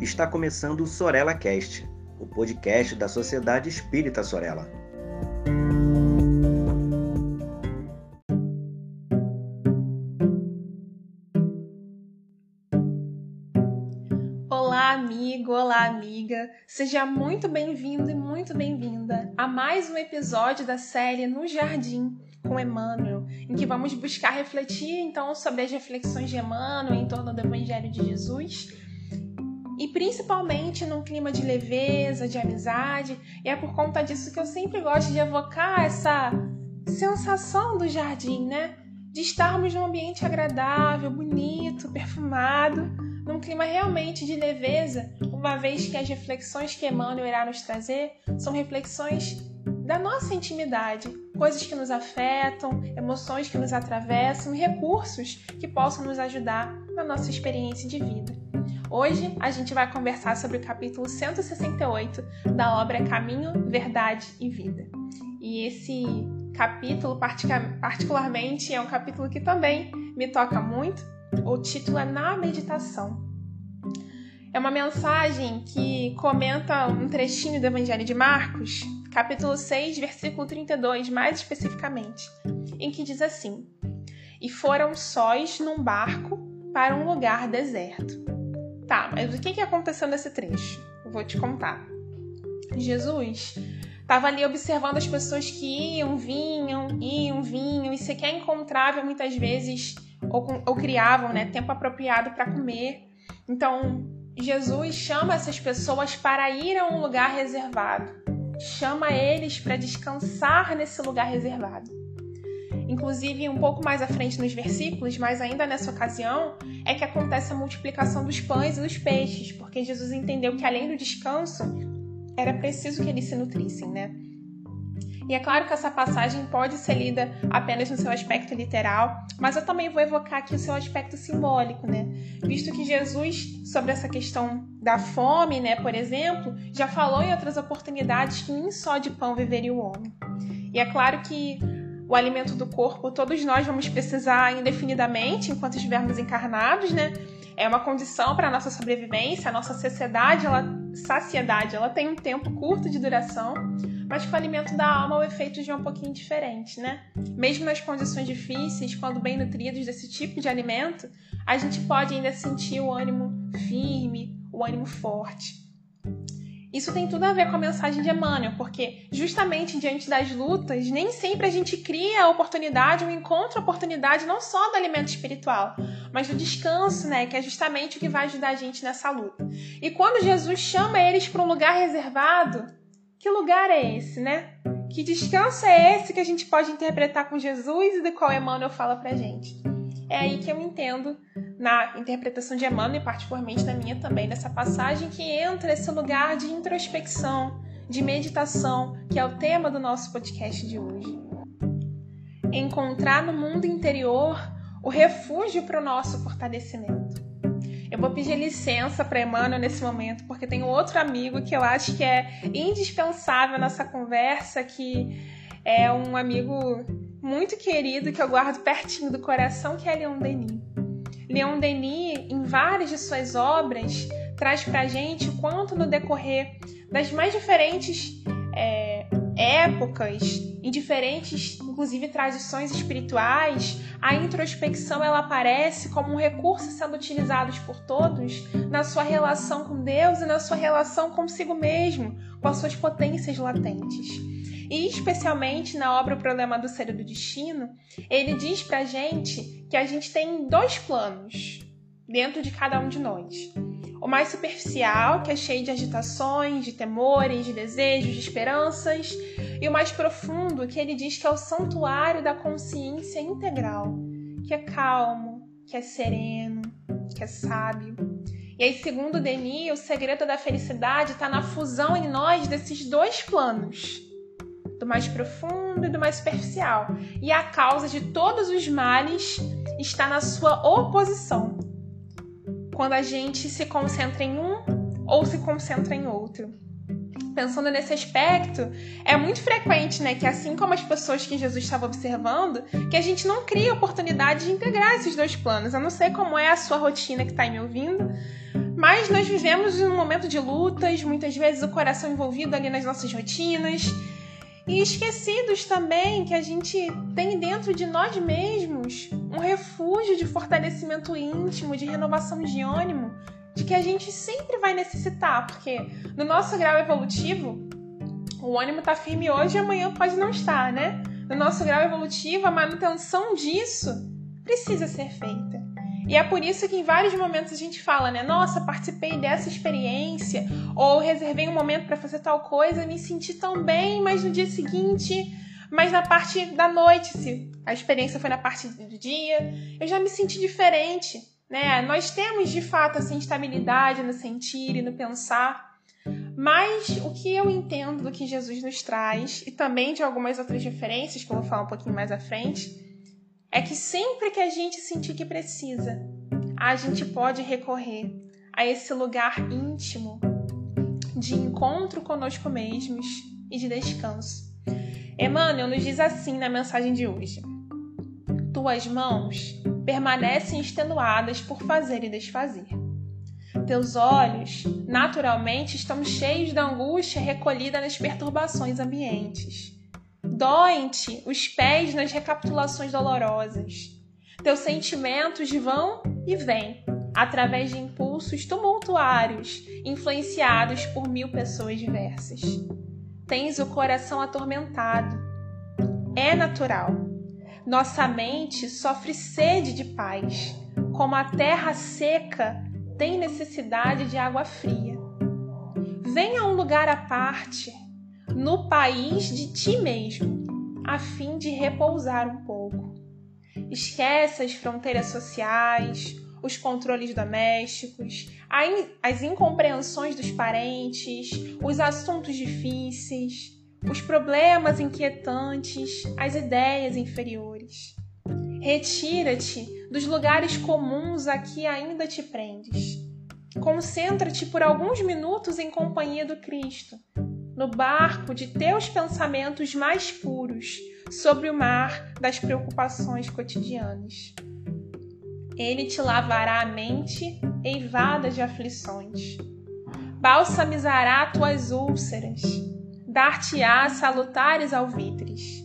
Está começando o Sorella Cast, o podcast da Sociedade Espírita Sorella. Olá, amigo, olá, amiga. Seja muito bem-vindo e muito bem-vinda a mais um episódio da série No Jardim com Emmanuel, em que vamos buscar refletir então sobre as reflexões de Emmanuel em torno do Evangelho de Jesus e principalmente num clima de leveza, de amizade. E é por conta disso que eu sempre gosto de evocar essa sensação do jardim, né? De estarmos num ambiente agradável, bonito, perfumado, num clima realmente de leveza, uma vez que as reflexões que Emmanuel irá nos trazer são reflexões da nossa intimidade, coisas que nos afetam, emoções que nos atravessam recursos que possam nos ajudar na nossa experiência de vida. Hoje a gente vai conversar sobre o capítulo 168 da obra Caminho, Verdade e Vida. E esse capítulo, particularmente, é um capítulo que também me toca muito. O título é Na Meditação. É uma mensagem que comenta um trechinho do Evangelho de Marcos, capítulo 6, versículo 32, mais especificamente, em que diz assim: E foram sós num barco para um lugar deserto. Tá, mas o que, que aconteceu nesse trecho? Eu vou te contar. Jesus estava ali observando as pessoas que iam, vinham, iam, vinham e sequer encontravam muitas vezes ou, ou criavam né, tempo apropriado para comer. Então, Jesus chama essas pessoas para ir a um lugar reservado. Chama eles para descansar nesse lugar reservado. Inclusive, um pouco mais à frente nos versículos, mas ainda nessa ocasião, é que acontece a multiplicação dos pães e dos peixes, porque Jesus entendeu que além do descanso, era preciso que eles se nutrissem, né? E é claro que essa passagem pode ser lida apenas no seu aspecto literal, mas eu também vou evocar aqui o seu aspecto simbólico, né? Visto que Jesus, sobre essa questão da fome, né, por exemplo, já falou em outras oportunidades que nem só de pão viveria o homem. E é claro que o alimento do corpo, todos nós vamos precisar indefinidamente enquanto estivermos encarnados, né? É uma condição para a nossa sobrevivência, a nossa saciedade, ela, saciedade, ela tem um tempo curto de duração, mas com o alimento da alma o efeito já é um pouquinho diferente, né? Mesmo nas condições difíceis, quando bem nutridos desse tipo de alimento, a gente pode ainda sentir o ânimo firme, o ânimo forte. Isso tem tudo a ver com a mensagem de Emmanuel, porque justamente diante das lutas, nem sempre a gente cria a oportunidade ou encontra a oportunidade não só do alimento espiritual, mas do descanso, né, que é justamente o que vai ajudar a gente nessa luta. E quando Jesus chama eles para um lugar reservado, que lugar é esse, né? Que descanso é esse que a gente pode interpretar com Jesus e do qual Emmanuel fala pra gente? É aí que eu entendo na interpretação de Emmanuel e particularmente na minha também, nessa passagem que entra esse lugar de introspecção, de meditação, que é o tema do nosso podcast de hoje. Encontrar no mundo interior o refúgio para o nosso fortalecimento. Eu vou pedir licença para Emmanuel nesse momento, porque tem outro amigo que eu acho que é indispensável nessa conversa, que é um amigo muito querido que eu guardo pertinho do coração, que é Leon Denis. Leon Denis, em várias de suas obras, traz para a gente o quanto no decorrer das mais diferentes é, épocas, em diferentes, inclusive, tradições espirituais, a introspecção ela aparece como um recurso sendo utilizado por todos na sua relação com Deus e na sua relação consigo mesmo, com as suas potências latentes. E especialmente na obra O Problema do Ser e do Destino, ele diz pra gente que a gente tem dois planos dentro de cada um de nós. O mais superficial, que é cheio de agitações, de temores, de desejos, de esperanças, e o mais profundo, que ele diz que é o santuário da consciência integral, que é calmo, que é sereno, que é sábio. E aí, segundo Denis, o segredo da felicidade está na fusão em nós desses dois planos do mais profundo e do mais superficial. E a causa de todos os males está na sua oposição. Quando a gente se concentra em um ou se concentra em outro. Pensando nesse aspecto, é muito frequente, né, que assim como as pessoas que Jesus estava observando, que a gente não cria oportunidade de integrar esses dois planos. Eu não sei como é a sua rotina que está me ouvindo, Mas nós vivemos em um momento de lutas, muitas vezes o coração envolvido ali nas nossas rotinas, e esquecidos também que a gente tem dentro de nós mesmos um refúgio de fortalecimento íntimo, de renovação de ânimo, de que a gente sempre vai necessitar, porque no nosso grau evolutivo, o ânimo está firme hoje e amanhã pode não estar, né? No nosso grau evolutivo, a manutenção disso precisa ser feita. E é por isso que em vários momentos a gente fala, né? Nossa, participei dessa experiência, ou reservei um momento para fazer tal coisa, me senti tão bem, mas no dia seguinte, mas na parte da noite, se a experiência foi na parte do dia, eu já me senti diferente, né? Nós temos de fato essa instabilidade no sentir e no pensar, mas o que eu entendo do que Jesus nos traz, e também de algumas outras referências que eu vou falar um pouquinho mais à frente, é que sempre que a gente sentir que precisa, a gente pode recorrer a esse lugar íntimo de encontro conosco mesmos e de descanso. Emmanuel nos diz assim na mensagem de hoje: Tuas mãos permanecem extenuadas por fazer e desfazer. Teus olhos, naturalmente, estão cheios da angústia recolhida nas perturbações ambientes Doem-te os pés nas recapitulações dolorosas. Teus sentimentos vão e vêm através de impulsos tumultuários, influenciados por mil pessoas diversas. Tens o coração atormentado. É natural. Nossa mente sofre sede de paz, como a terra seca tem necessidade de água fria. Venha a um lugar à parte no país de ti mesmo, a fim de repousar um pouco. Esquece as fronteiras sociais, os controles domésticos, as incompreensões dos parentes, os assuntos difíceis, os problemas inquietantes, as ideias inferiores. Retira-te dos lugares comuns a que ainda te prendes. Concentra-te por alguns minutos em companhia do Cristo, no barco de teus pensamentos mais puros sobre o mar das preocupações cotidianas. Ele te lavará a mente eivada de aflições, balsamizará tuas úlceras, dar-te-á salutares alvitres.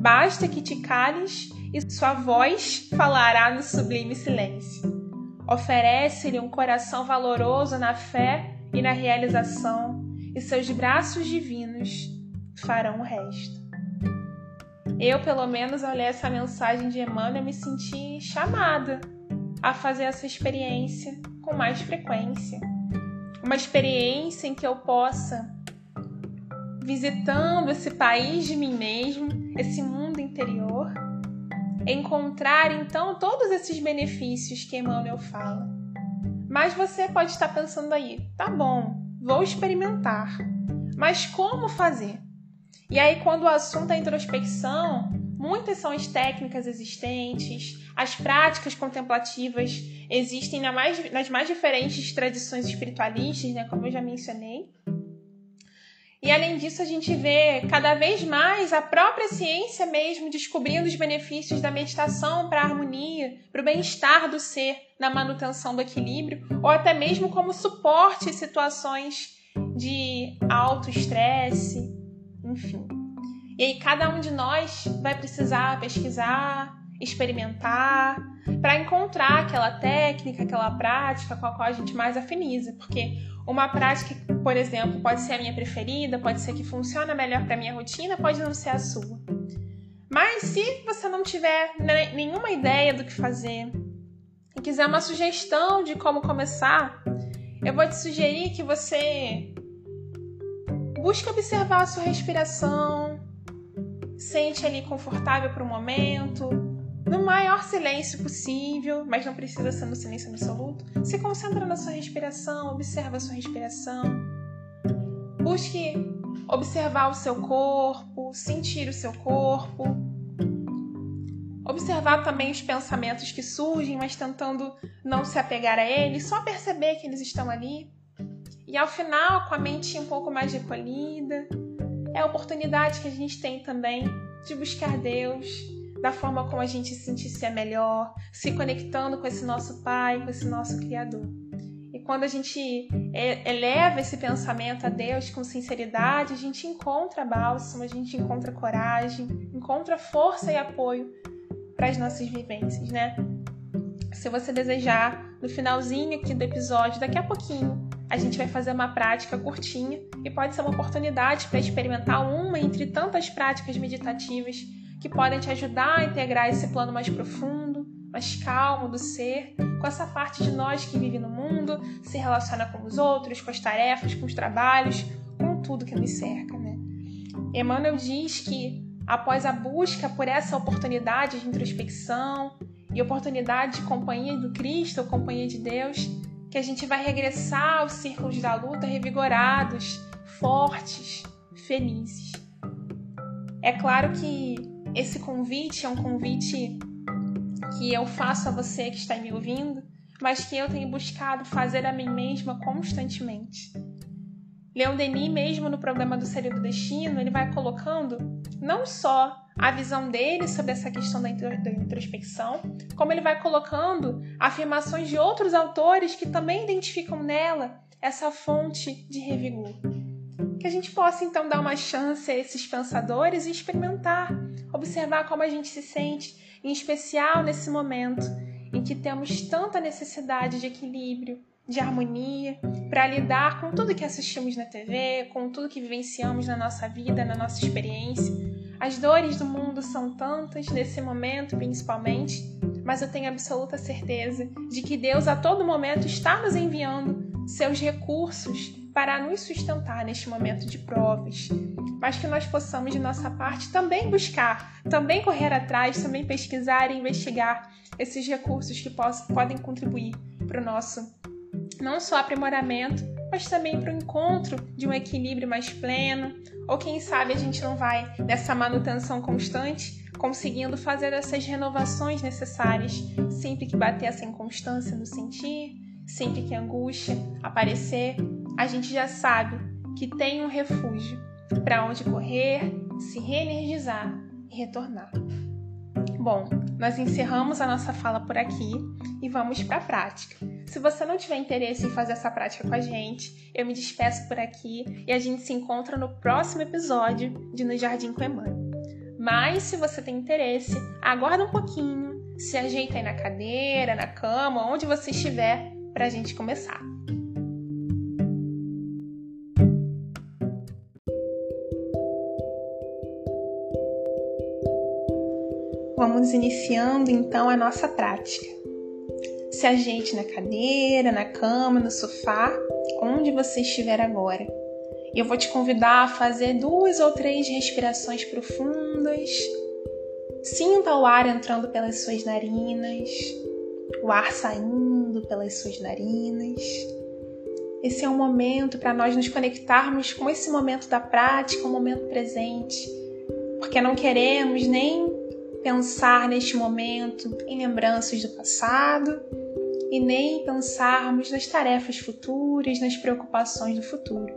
Basta que te cales e sua voz falará no sublime silêncio. Oferece-lhe um coração valoroso na fé e na realização seus braços divinos farão o resto. Eu, pelo menos, ao ler essa mensagem de Emmanuel, me senti chamada a fazer essa experiência com mais frequência. Uma experiência em que eu possa, visitando esse país de mim mesmo, esse mundo interior, encontrar então todos esses benefícios que Emmanuel fala. Mas você pode estar pensando aí, tá bom, vou experimentar. Mas como fazer? E aí, quando o assunto é introspecção, muitas são as técnicas existentes, as práticas contemplativas existem nas mais diferentes tradições espiritualistas, né, como eu já mencionei. E além disso, a gente vê cada vez mais a própria ciência mesmo descobrindo os benefícios da meditação para a harmonia, para o bem-estar do ser, na manutenção do equilíbrio, ou até mesmo como suporte em situações de alto estresse, enfim. E aí cada um de nós vai precisar pesquisar, experimentar, para encontrar aquela técnica, aquela prática com a qual a gente mais afiniza, porque uma prática, por exemplo, pode ser a minha preferida, pode ser que funciona melhor para minha rotina, pode não ser a sua. Mas se você não tiver nenhuma ideia do que fazer e quiser uma sugestão de como começar, eu vou te sugerir que você busque observar a sua respiração, sente ali confortável para o momento, no maior silêncio possível, mas não precisa ser no silêncio absoluto. Se concentra na sua respiração, observa a sua respiração. Busque observar o seu corpo, sentir o seu corpo. Observar também os pensamentos que surgem, mas tentando não se apegar a eles, só perceber que eles estão ali. E ao final, com a mente um pouco mais recolhida, é a oportunidade que a gente tem também de buscar Deus, da forma como a gente se sentisse melhor, se conectando com esse nosso Pai, com esse nosso Criador. Quando a gente eleva esse pensamento a Deus com sinceridade, a gente encontra bálsamo, a gente encontra coragem, encontra força e apoio para as nossas vivências, né? Se você desejar, no finalzinho aqui do episódio, daqui a pouquinho, a gente vai fazer uma prática curtinha e pode ser uma oportunidade para experimentar uma entre tantas práticas meditativas que podem te ajudar a integrar esse plano mais profundo, mais calmo do ser, com essa parte de nós que vive no mundo, se relaciona com os outros, com as tarefas, com os trabalhos, com tudo que nos cerca, né? Emmanuel diz que após a busca por essa oportunidade de introspecção e oportunidade de companhia do Cristo, companhia de Deus, que a gente vai regressar aos círculos da luta revigorados, fortes, felizes. É claro que esse convite é um convite que eu faço a você que está me ouvindo, mas que eu tenho buscado fazer a mim mesma constantemente. Leon Denis, mesmo no programa do Ser do Destino, ele vai colocando não só a visão dele sobre essa questão da introspecção, como ele vai colocando afirmações de outros autores que também identificam nela essa fonte de revigor. Que a gente possa então dar uma chance a esses pensadores e experimentar, observar como a gente se sente, em especial nesse momento em que temos tanta necessidade de equilíbrio, de harmonia, para lidar com tudo que assistimos na TV, com tudo que vivenciamos na nossa vida, na nossa experiência. As dores do mundo são tantas, nesse momento principalmente, mas eu tenho absoluta certeza de que Deus a todo momento está nos enviando seus recursos para nos sustentar neste momento de provas, mas que nós possamos, de nossa parte, também buscar, também correr atrás, também pesquisar e investigar esses recursos que podem contribuir para o nosso não só aprimoramento, mas também para o encontro de um equilíbrio mais pleno, ou quem sabe a gente não vai nessa manutenção constante, conseguindo fazer essas renovações necessárias sempre que bater essa inconstância no sentir, sempre que a angústia aparecer, a gente já sabe que tem um refúgio para onde correr, se reenergizar e retornar. Bom, nós encerramos a nossa fala por aqui e vamos para a prática. Se você não tiver interesse em fazer essa prática com a gente, eu me despeço por aqui e a gente se encontra no próximo episódio de No Jardim com Emmanuel. Mas se você tem interesse, aguarda um pouquinho, se ajeita aí na cadeira, na cama, onde você estiver, para a gente começar. Vamos iniciando então a nossa prática. Se ajeite na cadeira, na cama, no sofá, onde você estiver agora. Eu vou te convidar a fazer duas ou três respirações profundas. Sinta o ar entrando pelas suas narinas, o ar saindo pelas suas narinas. Esse é um momento para nós nos conectarmos com esse momento da prática, um momento presente, porque não queremos nem pensar neste momento em lembranças do passado e nem pensarmos nas tarefas futuras, nas preocupações do futuro.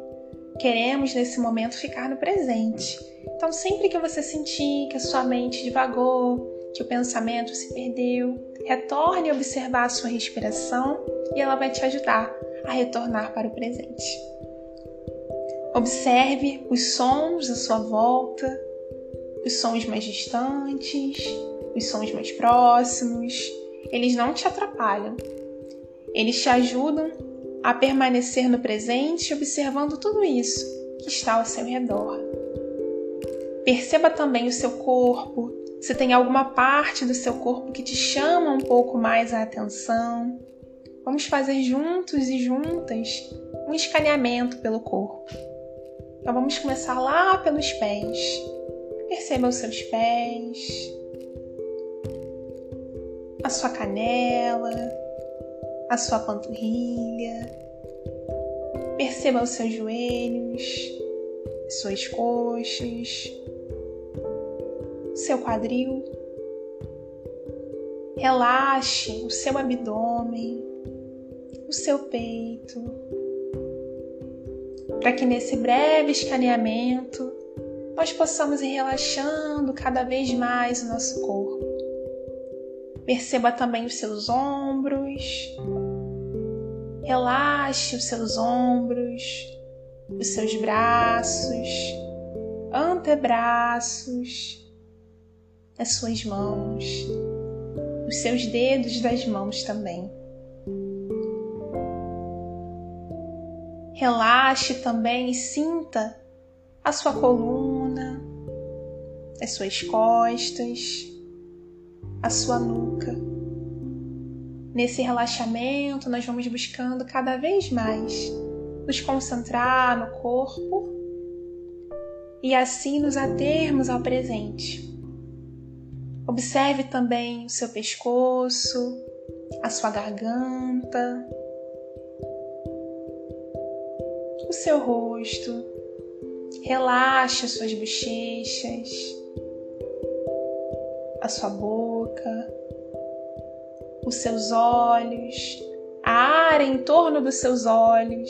Queremos nesse momento ficar no presente. Então, sempre que você sentir que a sua mente divagou, que o pensamento se perdeu, retorne a observar a sua respiração e ela vai te ajudar a retornar para o presente. Observe os sons à sua volta, os sons mais distantes, os sons mais próximos, eles não te atrapalham. Eles te ajudam a permanecer no presente observando tudo isso que está ao seu redor. Perceba também o seu corpo, se tem alguma parte do seu corpo que te chama um pouco mais a atenção. Vamos fazer juntos e juntas um escaneamento pelo corpo. Então vamos começar lá pelos pés. Perceba os seus pés, a sua canela, a sua panturrilha. Perceba os seus joelhos, suas coxas, seu quadril. Relaxe o seu abdômen, o seu peito, para que nesse breve escaneamento nós possamos ir relaxando cada vez mais o nosso corpo. Perceba também os seus ombros, Relaxe os seus ombros, os seus braços, antebraços, as suas mãos, os seus dedos das mãos também. Relaxe também e sinta a sua coluna, as suas costas, a sua nuca. Nesse relaxamento, nós vamos buscando cada vez mais nos concentrar no corpo e assim nos atermos ao presente. Observe também o seu pescoço, a sua garganta, o seu rosto. Relaxe as suas bochechas, a sua boca, os seus olhos, a área em torno dos seus olhos,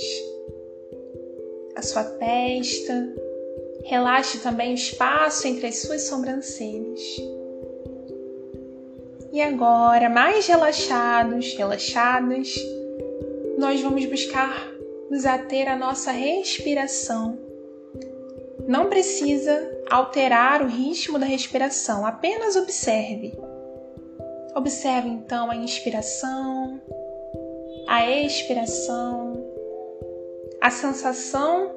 a sua testa. Relaxe também o espaço entre as suas sobrancelhas. E agora, mais relaxados, relaxadas, nós vamos buscar nos ater à nossa respiração. Não precisa alterar o ritmo da respiração, apenas observe. Observe então a inspiração, a expiração, a sensação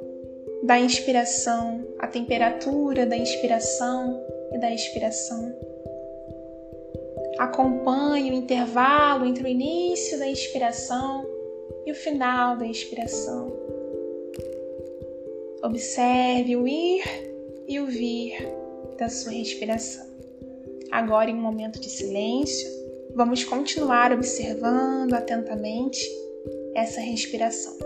da inspiração, a temperatura da inspiração e da expiração. Acompanhe o intervalo entre o início da inspiração e o final da expiração. Observe o ir e o vir da sua respiração. Agora, em um momento de silêncio, vamos continuar observando atentamente essa respiração.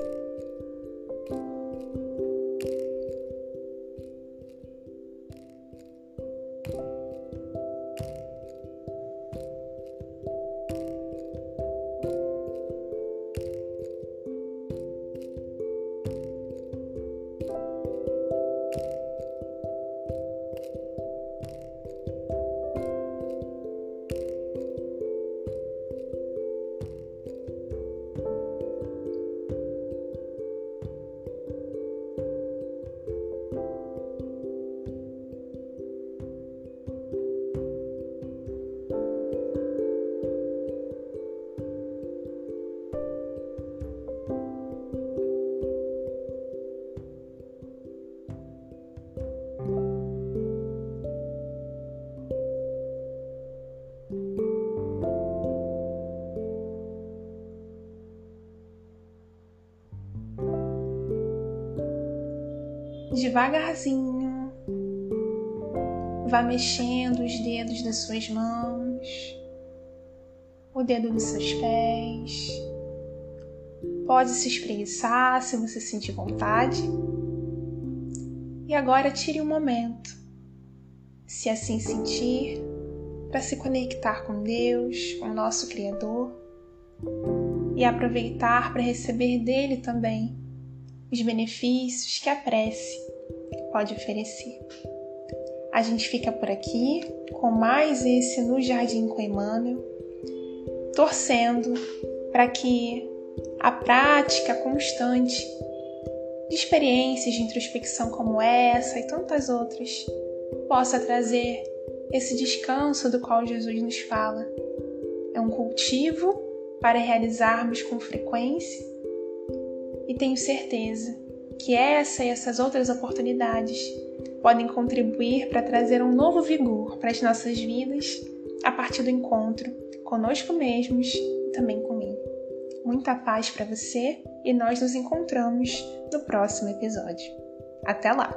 Devagarzinho, vá mexendo os dedos das suas mãos, o dedo dos seus pés. Pode se espreguiçar se você sentir vontade. E agora tire um momento, se assim sentir, para se conectar com Deus, com o nosso Criador, e aproveitar para receber dele também os benefícios que a prece pode oferecer. A gente fica por aqui com mais esse No Jardim com Emmanuel, torcendo para que a prática constante de experiências de introspecção como essa e tantas outras possa trazer esse descanso do qual Jesus nos fala. É um cultivo para realizarmos com frequência e tenho certeza que essa e essas outras oportunidades podem contribuir para trazer um novo vigor para as nossas vidas a partir do encontro conosco mesmos e também comigo. Muita paz para você e nós nos encontramos no próximo episódio. Até lá!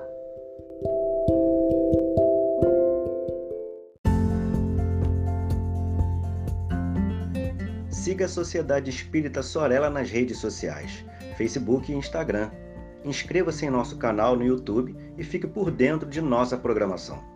Siga a Sociedade Espírita Sorella nas redes sociais, Facebook e Instagram Inscreva-se em nosso canal no YouTube e fique por dentro de nossa programação.